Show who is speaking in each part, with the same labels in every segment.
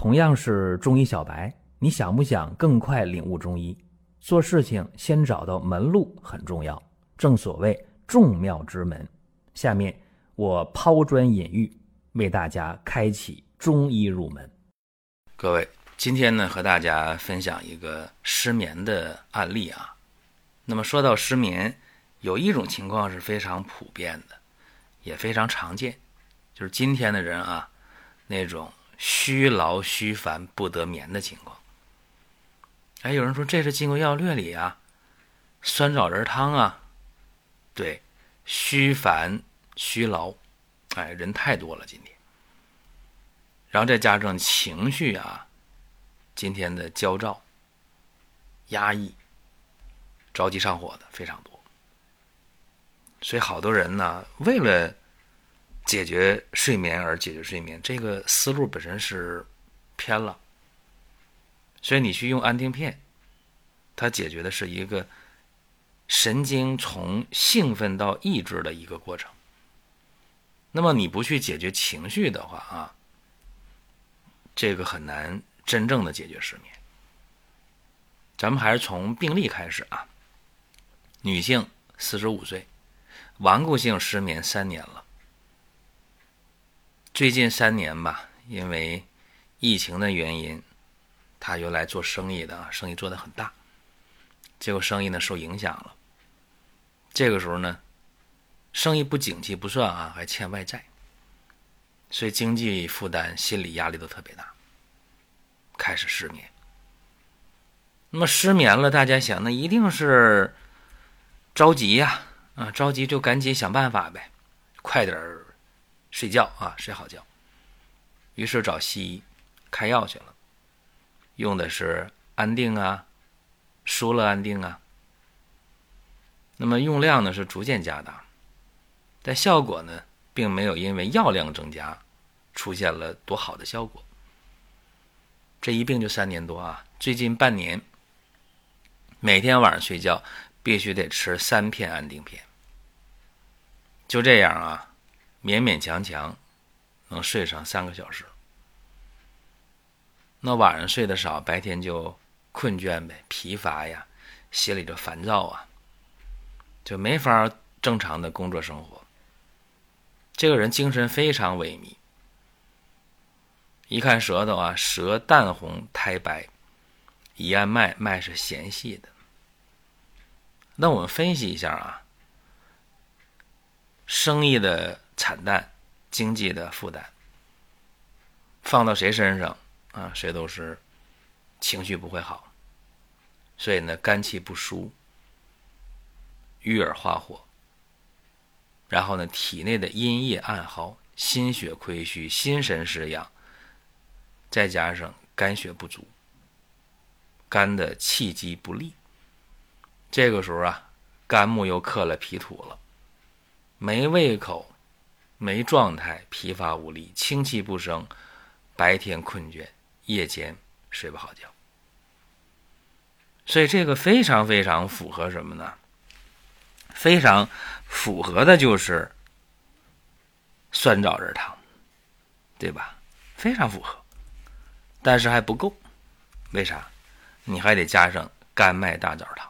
Speaker 1: 同样是中医小白，你想不想更快领悟中医？做事情先找到门路很重要，正所谓众妙之门。下面我抛砖引玉，为大家开启中医入门。
Speaker 2: 各位，今天呢和大家分享一个失眠的案例啊。那么说到失眠，有一种情况是非常普遍的，也非常常见，就是今天的人啊，那种虚劳虚烦不得眠的情况。哎，有人说这是《金匮要略》里啊，酸枣仁汤啊，对，虚烦虚劳，哎，人太多了今天，然后再加上情绪啊，今天的焦躁、压抑、着急上火的非常多，所以好多人呢，为了解决睡眠而解决睡眠，这个思路本身是偏了。所以你去用安定片，它解决的是一个神经从兴奋到抑制的一个过程。那么你不去解决情绪的话啊，这个很难真正的解决失眠。咱们还是从病例开始啊。女性，四十五岁，顽固性失眠三年了。最近三年吧，因为疫情的原因。他原来做生意的啊，生意做得很大，结果生意呢受影响了。这个时候呢，生意不景气不算啊，还欠外债，所以经济负担、心理压力都特别大，开始失眠。那么失眠了，大家想，那一定是着急呀，啊，着急就赶紧想办法呗，快点睡觉啊，睡好觉。于是找西医开药去了。用的是安定啊，舒乐安定啊。那么用量呢是逐渐加大，但效果呢并没有因为药量增加出现了多好的效果。这一病就三年多啊，最近半年每天晚上睡觉必须得吃三片安定片，就这样啊，勉勉强强能睡上三个小时。那晚上睡得少，白天就困倦呗，疲乏呀，心里就烦躁啊，就没法正常的工作生活。这个人精神非常萎靡，一看舌头啊，舌淡红苔白，一按脉脉是弦细的。那我们分析一下啊，生意的惨淡，经济的负担，放到谁身上？啊，谁都是情绪不会好，所以呢，肝气不舒，郁而化火，然后呢，体内的阴液暗耗，心血亏虚，心神失养，再加上肝血不足，肝的气机不利，这个时候啊，肝木又克了脾土了，没胃口，没状态，疲乏无力，清气不生，白天困倦。夜间睡不好觉，所以这个非常非常符合什么呢？非常符合的就是酸枣仁汤，对吧？非常符合，但是还不够，为啥？你还得加上甘麦大枣汤。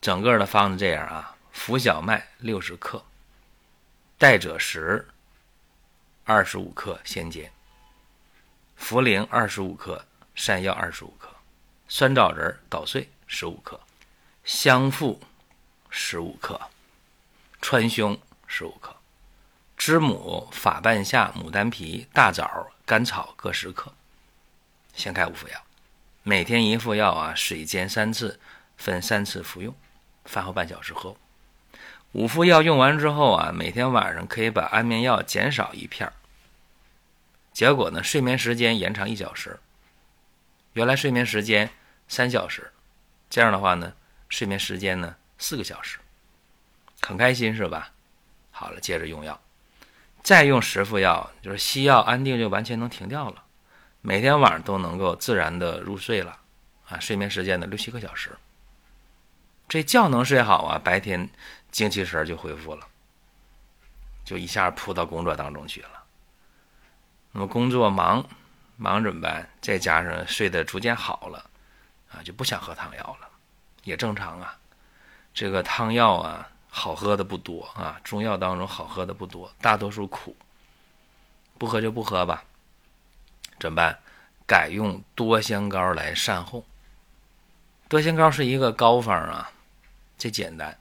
Speaker 2: 整个的方子这样啊：浮小麦六十克，代赭石。二十五克先煎，茯苓二十五克，山药二十五克，酸枣仁捣碎十五克，香附十五克，川芎十五克，知母、法半夏、牡丹皮、大枣、甘草各十克。先开五副药，每天一副药啊，水煎三次，分三次服用，饭后半小时喝。五副药用完之后啊，每天晚上可以把安眠药减少一片结果呢，睡眠时间延长一小时。原来睡眠时间三小时，这样的话呢，睡眠时间呢四个小时，很开心是吧？好了，接着用药，再用十副药，就是西药安定就完全能停掉了，每天晚上都能够自然的入睡了啊，睡眠时间呢六七个小时。这觉能睡好啊，白天精气神就恢复了，就一下扑到工作当中去了。那么工作忙，忙怎么办？再加上睡得逐渐好了，啊，就不想喝汤药了，也正常啊。这个汤药啊，好喝的不多啊，中药当中好喝的不多，大多数苦。不喝就不喝吧，怎么办？改用多香膏来善后。多香膏是一个膏方啊，这简单，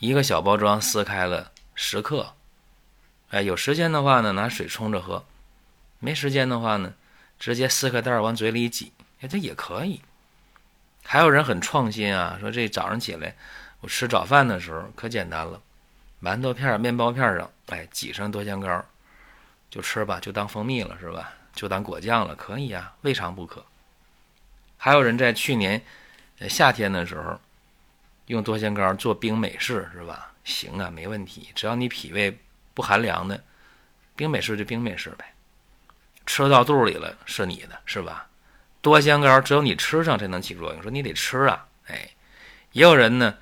Speaker 2: 一个小包装撕开了十克。哎，有时间的话呢，拿水冲着喝；没时间的话呢，直接撕开袋儿往嘴里挤，哎，这也可以。还有人很创新啊，说这早上起来我吃早饭的时候可简单了，馒头片、面包片上，哎，挤上多香膏，就吃吧，就当蜂蜜了，是吧？就当果酱了，可以啊，未尝不可。还有人在去年夏天的时候用多香膏做冰美式，是吧？行啊，没问题，只要你脾胃不寒凉的，冰美式就冰美式呗，吃到肚里了是你的，是吧？多香膏只有你吃上才能起作用，说你得吃啊，哎，也有人呢，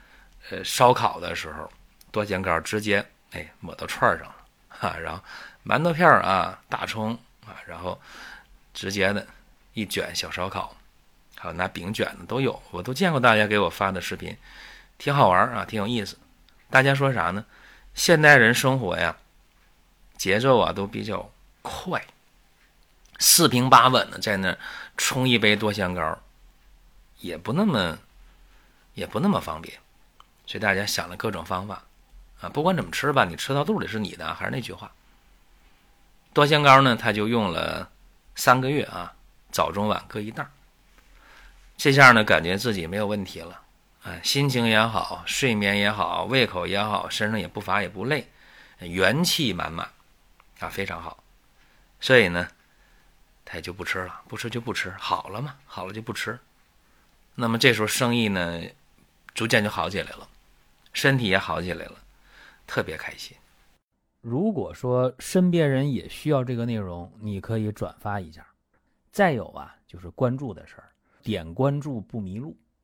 Speaker 2: 呃，烧烤的时候多香膏直接哎抹到串上了，哈，然后馒头片啊、大葱啊，然后直接的一卷小烧烤，还有拿饼卷的都有，我都见过大家给我发的视频，挺好玩啊，挺有意思。大家说啥呢？现代人生活呀，节奏啊都比较快。四平八稳的在那冲一杯多香膏，也不那么，也不那么方便，所以大家想了各种方法，啊，不管怎么吃吧，你吃到肚里是你的，还是那句话。多香膏呢，他就用了三个月啊，早中晚各一袋这下呢，感觉自己没有问题了，啊，心情也好，睡眠也好，胃口也好，身上也不乏也不累，元气满满，啊，非常好，所以呢。他也就不吃了，不吃就不吃，好了嘛，好了就不吃。那么这时候生意呢，逐渐就好起来了，身体也好起来了，特别开心。
Speaker 1: 如果说身边人也需要这个内容，你可以转发一下。再有啊，就是关注的事儿，点关注不迷路，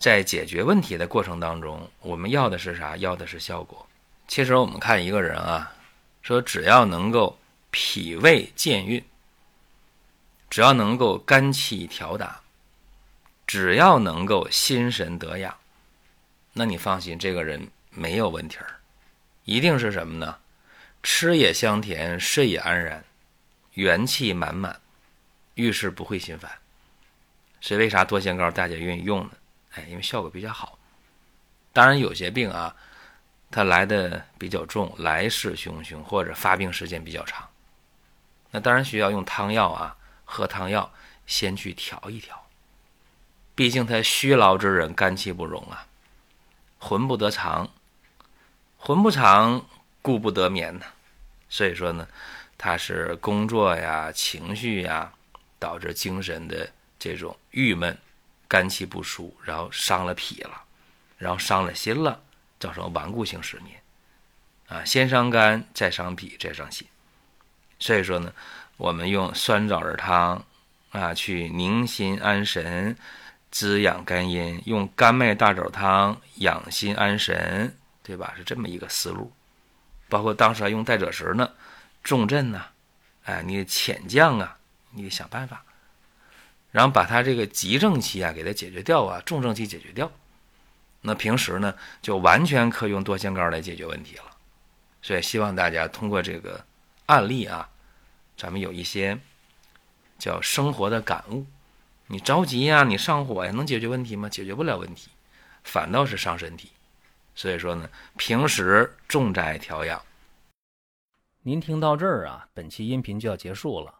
Speaker 2: 在解决问题的过程当中，我们要的是啥？要的是效果。其实我们看一个人啊，说只要能够脾胃健运。只要能够肝气调达，只要能够心神得养，那你放心，这个人没有问题儿，一定是什么呢？吃也香甜，睡也安然，元气满满，遇事不会心烦。所以为啥多香膏大家愿意用呢？哎，因为效果比较好。当然有些病啊，它来的比较重，来势汹汹，或者发病时间比较长，那当然需要用汤药啊。喝汤药，先去调一调。毕竟他虚劳之人，肝气不容啊，魂不得长，魂不长，故不得眠呐。所以说呢，他是工作呀、情绪呀，导致精神的这种郁闷，肝气不舒，然后伤了脾了，然后伤了心了，造成顽固性失眠啊，先伤肝，再伤脾，再伤心。所以说呢。我们用酸枣仁汤啊，去宁心安神、滋养肝阴；用甘麦大枣汤养心安神，对吧？是这么一个思路。包括当时还用带赭石呢，重镇呐，哎，你浅降啊，你得想办法，然后把他这个急症期啊给他解决掉啊，重症期解决掉。那平时呢，就完全可以用多香膏来解决问题了。所以希望大家通过这个案例啊。咱们有一些叫生活的感悟，你着急呀，你上火呀，能解决问题吗？解决不了问题，反倒是伤身体。所以说呢，平时重在调养。
Speaker 1: 您听到这儿啊，本期音频就要结束了。